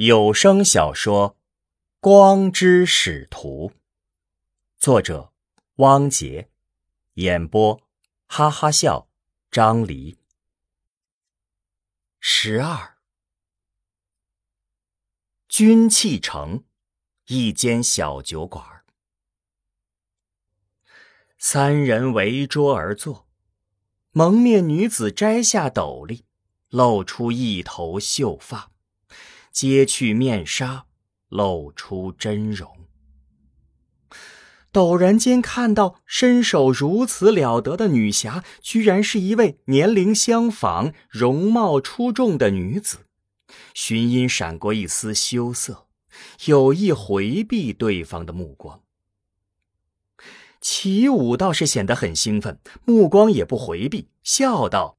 有声小说《光之使徒》，作者汪杰，演播哈哈笑张黎。十二，军器城一间小酒馆，三人围桌而坐，蒙面女子摘下斗笠，露出一头秀发。揭去面纱，露出真容。陡然间看到身手如此了得的女侠，居然是一位年龄相仿、容貌出众的女子。寻音闪过一丝羞涩，有意回避对方的目光。齐武倒是显得很兴奋，目光也不回避，笑道：“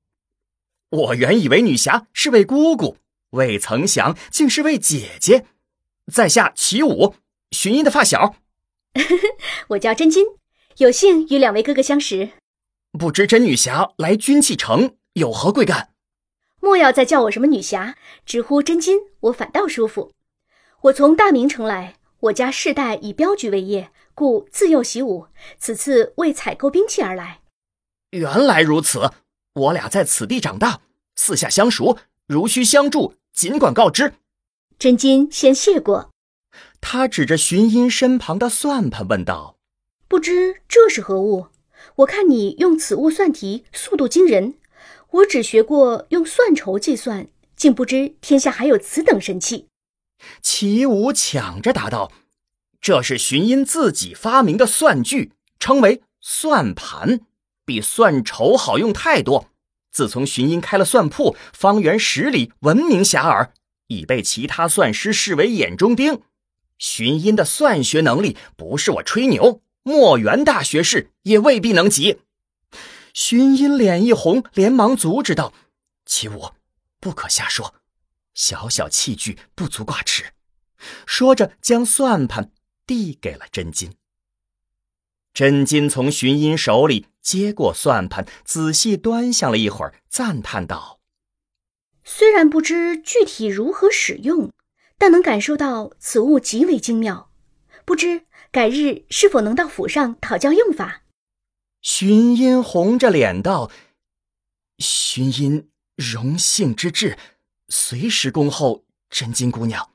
我原以为女侠是位姑姑。”未曾想，竟是位姐姐，在下齐武，寻音的发小。我叫真金，有幸与两位哥哥相识。不知真女侠来军器城有何贵干？莫要再叫我什么女侠，直呼真金，我反倒舒服。我从大明城来，我家世代以镖局为业，故自幼习武。此次为采购兵器而来。原来如此，我俩在此地长大，四下相熟，如需相助。尽管告知，真金先谢过。他指着寻音身旁的算盘问道：“不知这是何物？我看你用此物算题，速度惊人。我只学过用算筹计算，竟不知天下还有此等神器。”齐武抢着答道：“这是寻音自己发明的算具，称为算盘，比算筹好用太多。”自从寻音开了算铺，方圆十里闻名遐迩，已被其他算师视为眼中钉。寻音的算学能力，不是我吹牛，墨元大学士也未必能及。寻音脸一红，连忙阻止道：“齐武，不可瞎说，小小器具不足挂齿。”说着，将算盘递给了真金。真金从寻音手里接过算盘，仔细端详了一会儿，赞叹道：“虽然不知具体如何使用，但能感受到此物极为精妙。不知改日是否能到府上讨教用法？”寻音红着脸道：“寻音荣幸之至，随时恭候真金姑娘。”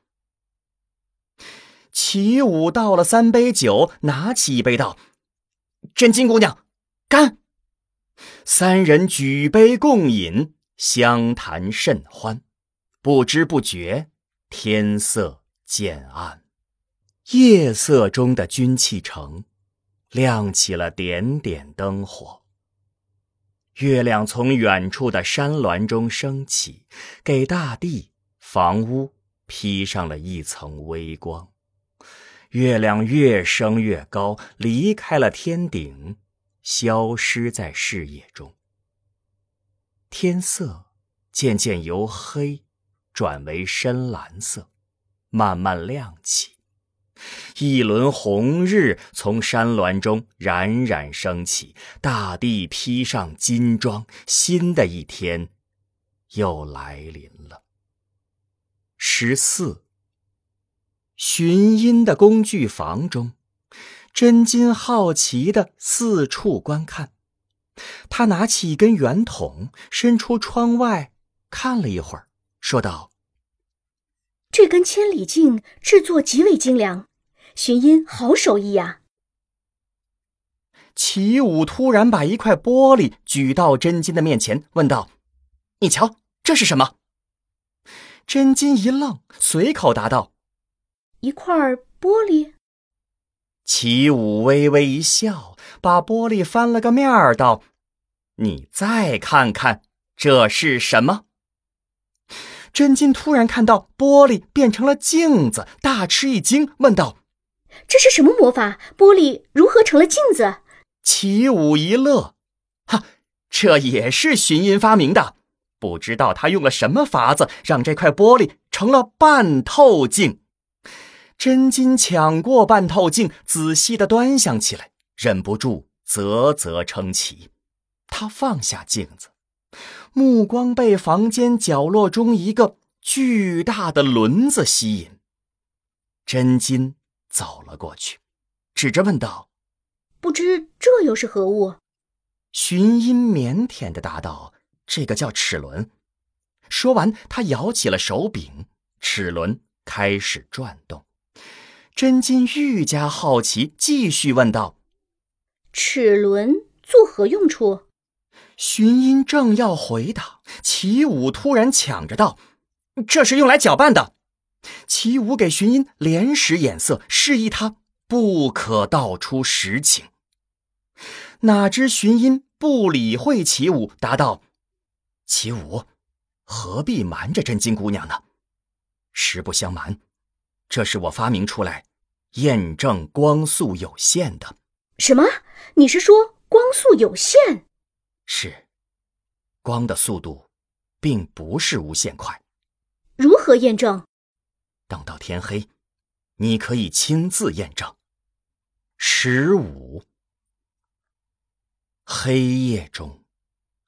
齐武倒了三杯酒，拿起一杯道。真金姑娘，干！三人举杯共饮，相谈甚欢。不知不觉，天色渐暗，夜色中的军器城亮起了点点灯火。月亮从远处的山峦中升起，给大地、房屋披上了一层微光。月亮越升越高，离开了天顶，消失在视野中。天色渐渐由黑转为深蓝色，慢慢亮起。一轮红日从山峦中冉冉升起，大地披上金装，新的一天又来临了。十四。寻音的工具房中，真金好奇的四处观看。他拿起一根圆筒，伸出窗外看了一会儿，说道：“这根千里镜制作极为精良，寻音好手艺呀。”齐武突然把一块玻璃举到真金的面前，问道：“你瞧，这是什么？”真金一愣，随口答道。一块玻璃，齐武微微一笑，把玻璃翻了个面儿，道：“你再看看，这是什么？”真金突然看到玻璃变成了镜子，大吃一惊，问道：“这是什么魔法？玻璃如何成了镜子？”齐武一乐：“哈，这也是寻音发明的，不知道他用了什么法子，让这块玻璃成了半透镜。”真金抢过半透镜，仔细的端详起来，忍不住啧啧称奇。他放下镜子，目光被房间角落中一个巨大的轮子吸引。真金走了过去，指着问道：“不知这又是何物？”寻音腼腆的答道：“这个叫齿轮。”说完，他摇起了手柄，齿轮开始转动。真金愈加好奇，继续问道：“齿轮作何用处？”寻音正要回答，齐武突然抢着道：“这是用来搅拌的。”齐武给寻音连使眼色，示意他不可道出实情。哪知寻音不理会齐武，答道：“齐武。”何必瞒着真金姑娘呢？实不相瞒，这是我发明出来，验证光速有限的。什么？你是说光速有限？是，光的速度，并不是无限快。如何验证？等到天黑，你可以亲自验证。十五。黑夜中，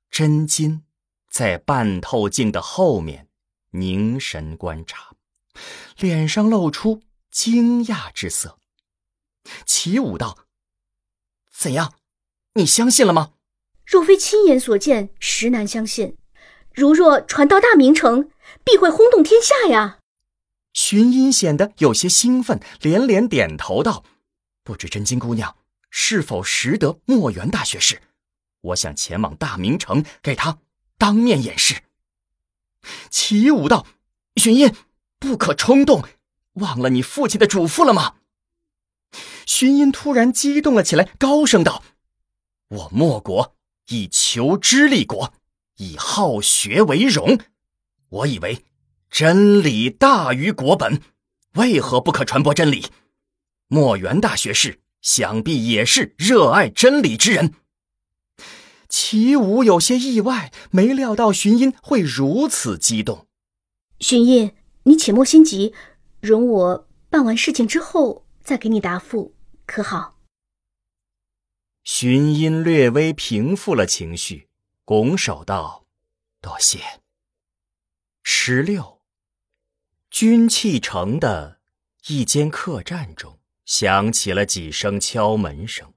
真金。在半透镜的后面凝神观察，脸上露出惊讶之色。齐武道：“怎样？你相信了吗？”若非亲眼所见，实难相信。如若传到大明城，必会轰动天下呀！寻音显得有些兴奋，连连点头道：“不知真金姑娘是否识得墨园大学士？我想前往大明城，给他。”当面演示。齐武道：“寻音，不可冲动，忘了你父亲的嘱咐了吗？”荀音突然激动了起来，高声道：“我莫国以求知立国，以好学为荣。我以为真理大于国本，为何不可传播真理？墨元大学士想必也是热爱真理之人。”齐武有些意外，没料到荀音会如此激动。荀音，你且莫心急，容我办完事情之后再给你答复，可好？荀音略微平复了情绪，拱手道：“多谢。”十六，军器城的一间客栈中响起了几声敲门声。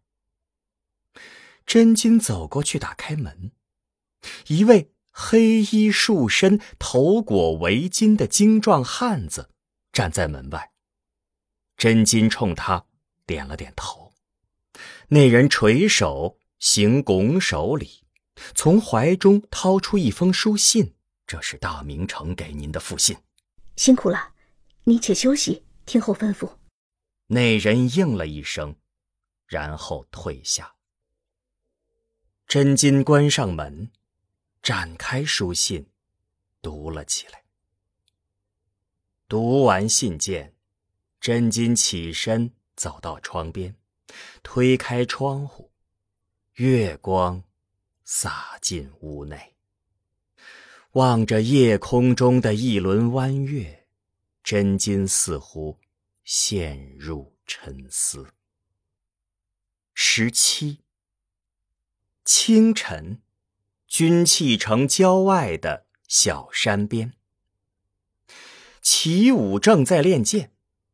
真金走过去打开门，一位黑衣束身、头裹围巾的精壮汉子站在门外。真金冲他点了点头，那人垂手行拱手礼，从怀中掏出一封书信：“这是大明城给您的复信。”辛苦了，你且休息，听候吩咐。那人应了一声，然后退下。真金关上门，展开书信，读了起来。读完信件，真金起身走到窗边，推开窗户，月光洒进屋内。望着夜空中的一轮弯月，真金似乎陷入沉思。十七。清晨，军器城郊外的小山边，齐武正在练剑，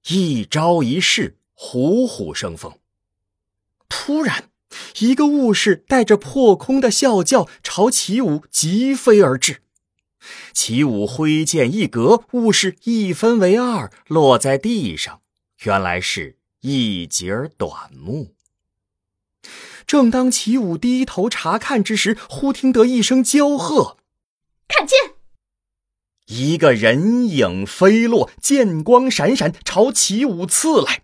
一招一式虎虎生风。突然，一个武士带着破空的啸叫朝齐武疾飞而至。齐武挥剑一格，武士一分为二，落在地上。原来是一截短木。正当齐武低头查看之时，忽听得一声娇喝：“看剑！”一个人影飞落，剑光闪闪，朝齐武刺来。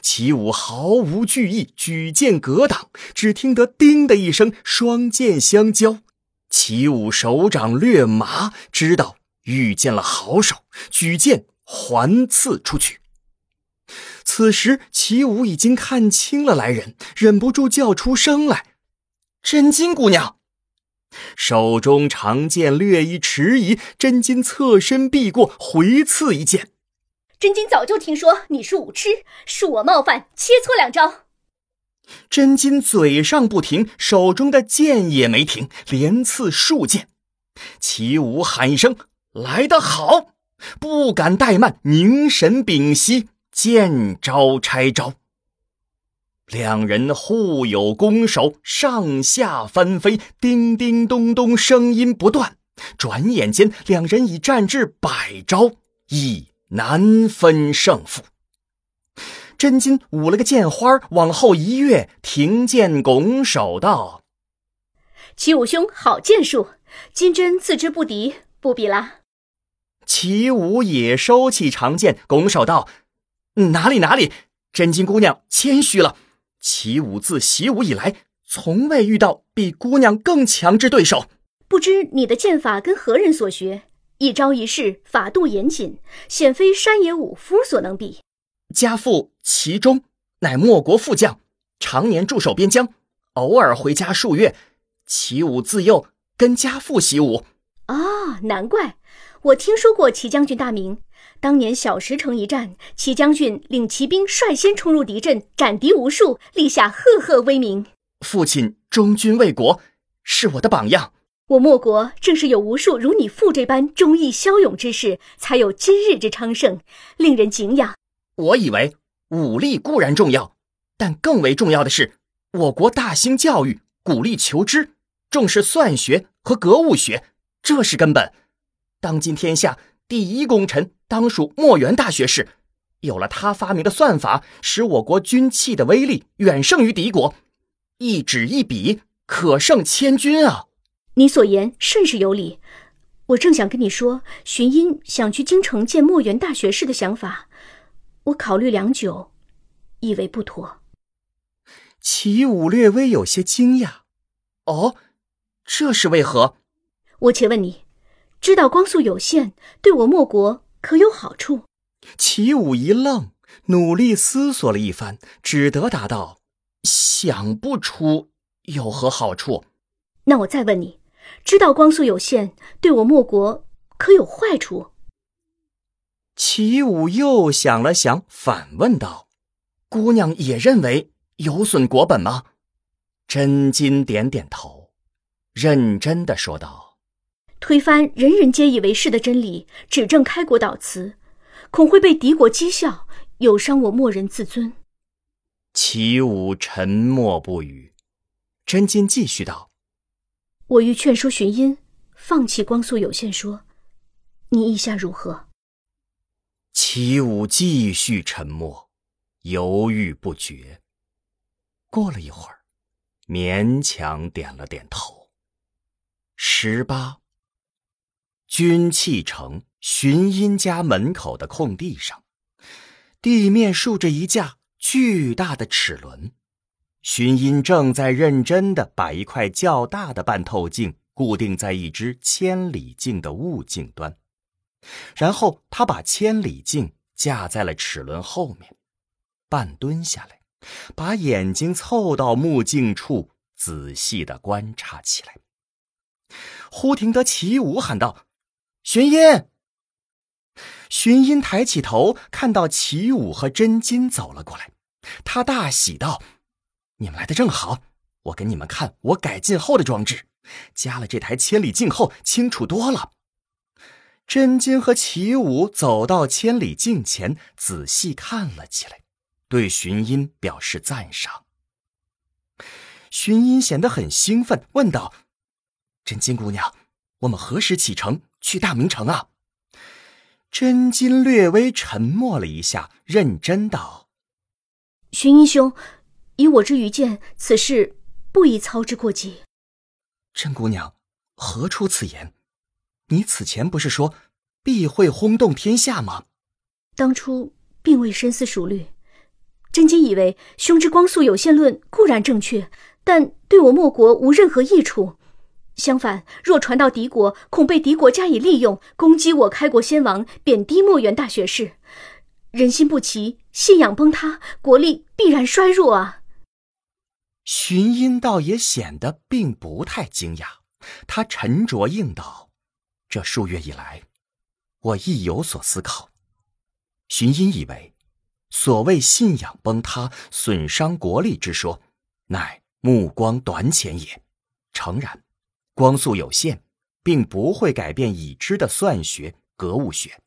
齐武毫无惧意，举剑格挡。只听得“叮”的一声，双剑相交。齐武手掌略麻，知道遇见了好手，举剑环刺出去。此时，齐武已经看清了来人，忍不住叫出声来：“真金姑娘！”手中长剑略一迟疑，真金侧身避过，回刺一剑。真金早就听说你是武痴，恕我冒犯，切磋两招。真金嘴上不停，手中的剑也没停，连刺数剑。齐武喊一声：“来得好！”不敢怠慢，凝神屏息，见招拆招。两人互有攻守，上下翻飞，叮叮咚咚，声音不断。转眼间，两人已战至百招，已难分胜负。真金舞了个剑花，往后一跃，停剑拱手道：“齐武兄好剑术，金针自知不敌，不比啦。”齐武也收起长剑，拱手道：“哪里哪里，真金姑娘谦虚了。齐武自习武以来，从未遇到比姑娘更强之对手。不知你的剑法跟何人所学？一招一式，法度严谨，显非山野武夫所能比。”家父齐忠乃莫国副将，常年驻守边疆，偶尔回家数月。齐武自幼跟家父习武。啊，难怪我听说过齐将军大名。当年小石城一战，齐将军领骑兵率先冲入敌阵，斩敌无数，立下赫赫威名。父亲忠君为国，是我的榜样。我莫国正是有无数如你父这般忠义骁勇之士，才有今日之昌盛，令人敬仰。我以为武力固然重要，但更为重要的是，我国大兴教育，鼓励求知，重视算学和格物学，这是根本。当今天下第一功臣当属墨元大学士，有了他发明的算法，使我国军器的威力远胜于敌国，一纸一笔可胜千军啊！你所言甚是有理，我正想跟你说，荀音想去京城见墨元大学士的想法。我考虑良久，以为不妥。齐武略微有些惊讶：“哦，这是为何？”我且问你，知道光速有限对我莫国可有好处？齐武一愣，努力思索了一番，只得答道：“想不出有何好处。”那我再问你，知道光速有限对我莫国可有坏处？齐武又想了想，反问道：“姑娘也认为有损国本吗？”真金点点头，认真的说道：“推翻人人皆以为是的真理，指证开国导词，恐会被敌国讥笑，有伤我莫人自尊。”齐武沉默不语。真金继续道：“我欲劝说荀音放弃光速有限说，你意下如何？”齐武继续沉默，犹豫不决。过了一会儿，勉强点了点头。十八，军器城寻音家门口的空地上，地面竖着一架巨大的齿轮，寻音正在认真的把一块较大的半透镜固定在一只千里镜的物镜端。然后他把千里镜架在了齿轮后面，半蹲下来，把眼睛凑到目镜处，仔细的观察起来。忽听得齐武喊道：“寻音！”寻音抬起头，看到齐武和真金走了过来，他大喜道：“你们来的正好，我给你们看我改进后的装置，加了这台千里镜后，清楚多了。”真金和齐武走到千里镜前，仔细看了起来，对寻音表示赞赏。寻音显得很兴奋，问道：“真金姑娘，我们何时启程去大明城啊？”真金略微沉默了一下，认真道：“寻英兄，以我之愚见，此事不宜操之过急。”真姑娘，何出此言？你此前不是说必会轰动天下吗？当初并未深思熟虑，真金以为兄之光速有限论固然正确，但对我莫国无任何益处。相反，若传到敌国，恐被敌国加以利用，攻击我开国先王，贬低墨元大学士，人心不齐，信仰崩塌，国力必然衰弱啊！荀音倒也显得并不太惊讶，他沉着应道。这数月以来，我亦有所思考。荀音以为，所谓信仰崩塌、损伤国力之说，乃目光短浅也。诚然，光速有限，并不会改变已知的算学、格物学，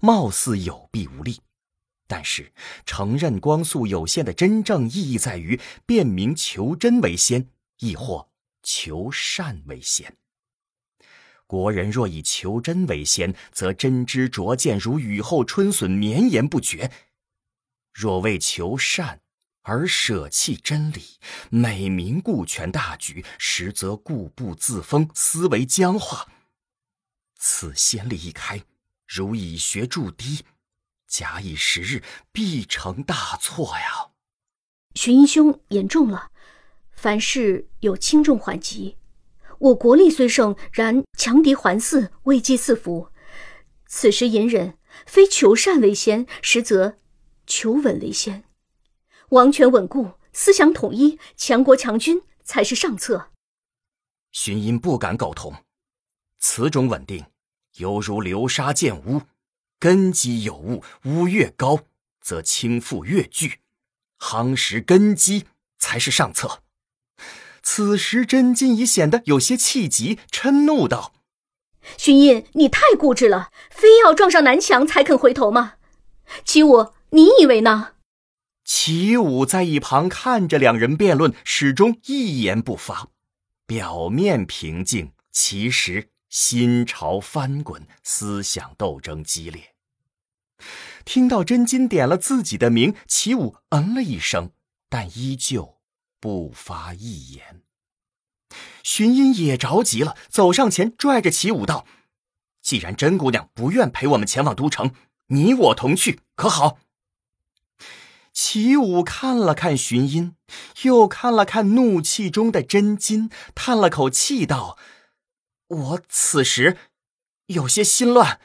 貌似有弊无利。但是，承认光速有限的真正意义在于辨明求真为先，亦或求善为先。国人若以求真为先，则真知灼见如雨后春笋，绵延不绝；若为求善而舍弃真理，美名顾全大局，实则固步自封，思维僵化。此先例一开，如以学筑堤。假以时日，必成大错呀！荀英兄言重了，凡事有轻重缓急。我国力虽盛，然强敌环伺，危机四伏。此时隐忍，非求善为先，实则求稳为先。王权稳固，思想统一，强国强军才是上策。荀英不敢苟同，此种稳定，犹如流沙建屋。根基有误，屋越高，则倾覆越巨，夯实根基才是上策。此时真金已显得有些气急，嗔怒道：“荀印，你太固执了，非要撞上南墙才肯回头吗？齐武，你以为呢？”齐武在一旁看着两人辩论，始终一言不发，表面平静，其实。心潮翻滚，思想斗争激烈。听到真金点了自己的名，齐武嗯了一声，但依旧不发一言。荀音也着急了，走上前拽着齐武道：“既然甄姑娘不愿陪我们前往都城，你我同去，可好？”齐武看了看荀音，又看了看怒气中的真金，叹了口气道。我此时有些心乱，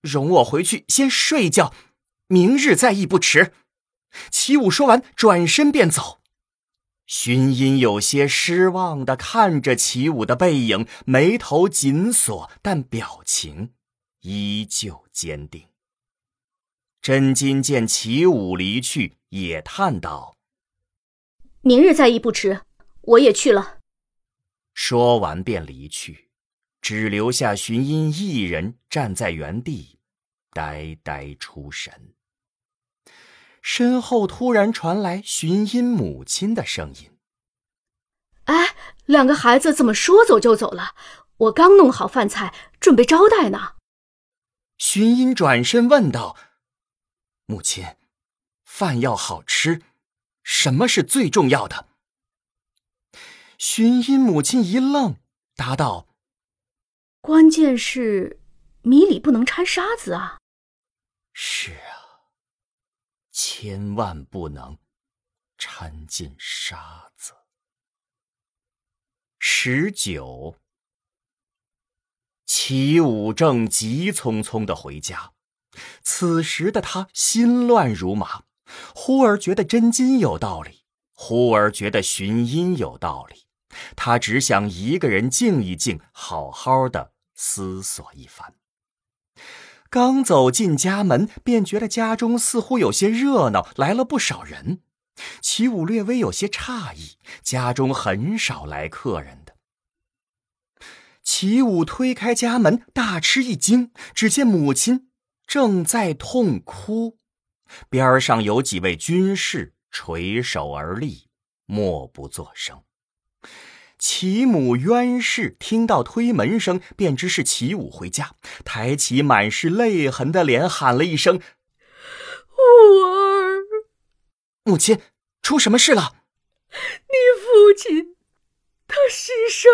容我回去先睡一觉，明日再议不迟。齐武说完，转身便走。荀音有些失望的看着齐武的背影，眉头紧锁，但表情依旧坚定。真金见齐武离去，也叹道：“明日再议不迟，我也去了。”说完便离去。只留下寻音一人站在原地，呆呆出神。身后突然传来寻音母亲的声音：“哎，两个孩子怎么说走就走了？我刚弄好饭菜，准备招待呢。”寻音转身问道：“母亲，饭要好吃，什么是最重要的？”寻音母亲一愣，答道。关键是米里不能掺沙子啊！是啊，千万不能掺进沙子。十九，齐武正急匆匆的回家，此时的他心乱如麻，忽而觉得真金有道理，忽而觉得寻音有道理，他只想一个人静一静，好好的。思索一番，刚走进家门，便觉得家中似乎有些热闹，来了不少人。齐武略微有些诧异，家中很少来客人的。齐武推开家门，大吃一惊，只见母亲正在痛哭，边上有几位军士垂手而立，默不作声。齐母冤氏听到推门声，便知是齐武回家，抬起满是泪痕的脸，喊了一声：“武儿，母亲，出什么事了？你父亲，他牺牲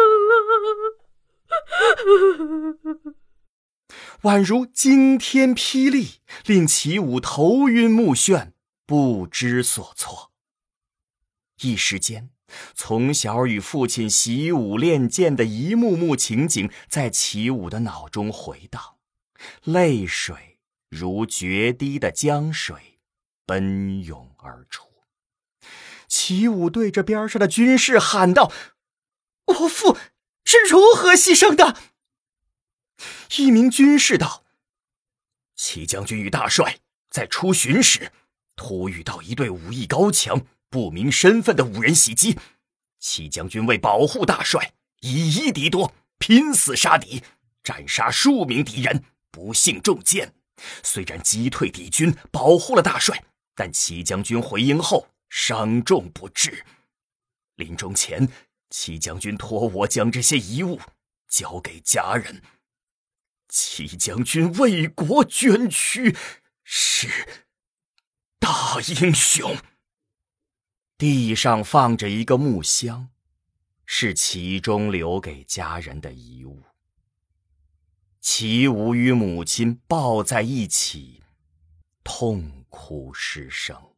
了。”宛如惊天霹雳，令齐武头晕目眩，不知所措。一时间。从小与父亲习武练剑的一幕幕情景，在齐武的脑中回荡，泪水如决堤的江水，奔涌而出。齐武对着边上的军士喊道：“我父是如何牺牲的？”一名军士道：“齐将军与大帅在出巡时，突遇到一队武艺高强。”不明身份的五人袭击，齐将军为保护大帅，以一敌多，拼死杀敌，斩杀数名敌人，不幸中箭，虽然击退敌军，保护了大帅，但齐将军回营后伤重不治。临终前，齐将军托我将这些遗物交给家人。齐将军为国捐躯，是大英雄。地上放着一个木箱，是齐中留给家人的遗物。齐武与母亲抱在一起，痛哭失声。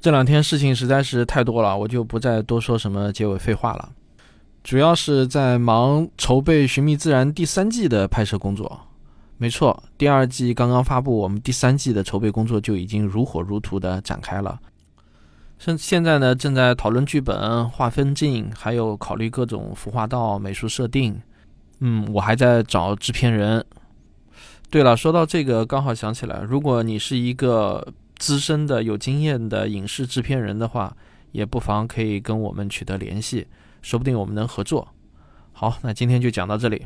这两天事情实在是太多了，我就不再多说什么结尾废话了。主要是在忙筹备《寻觅自然》第三季的拍摄工作。没错，第二季刚刚发布，我们第三季的筹备工作就已经如火如荼的展开了。现现在呢，正在讨论剧本、划分镜，还有考虑各种服化道、美术设定。嗯，我还在找制片人。对了，说到这个，刚好想起来，如果你是一个资深的、有经验的影视制片人的话，也不妨可以跟我们取得联系，说不定我们能合作。好，那今天就讲到这里。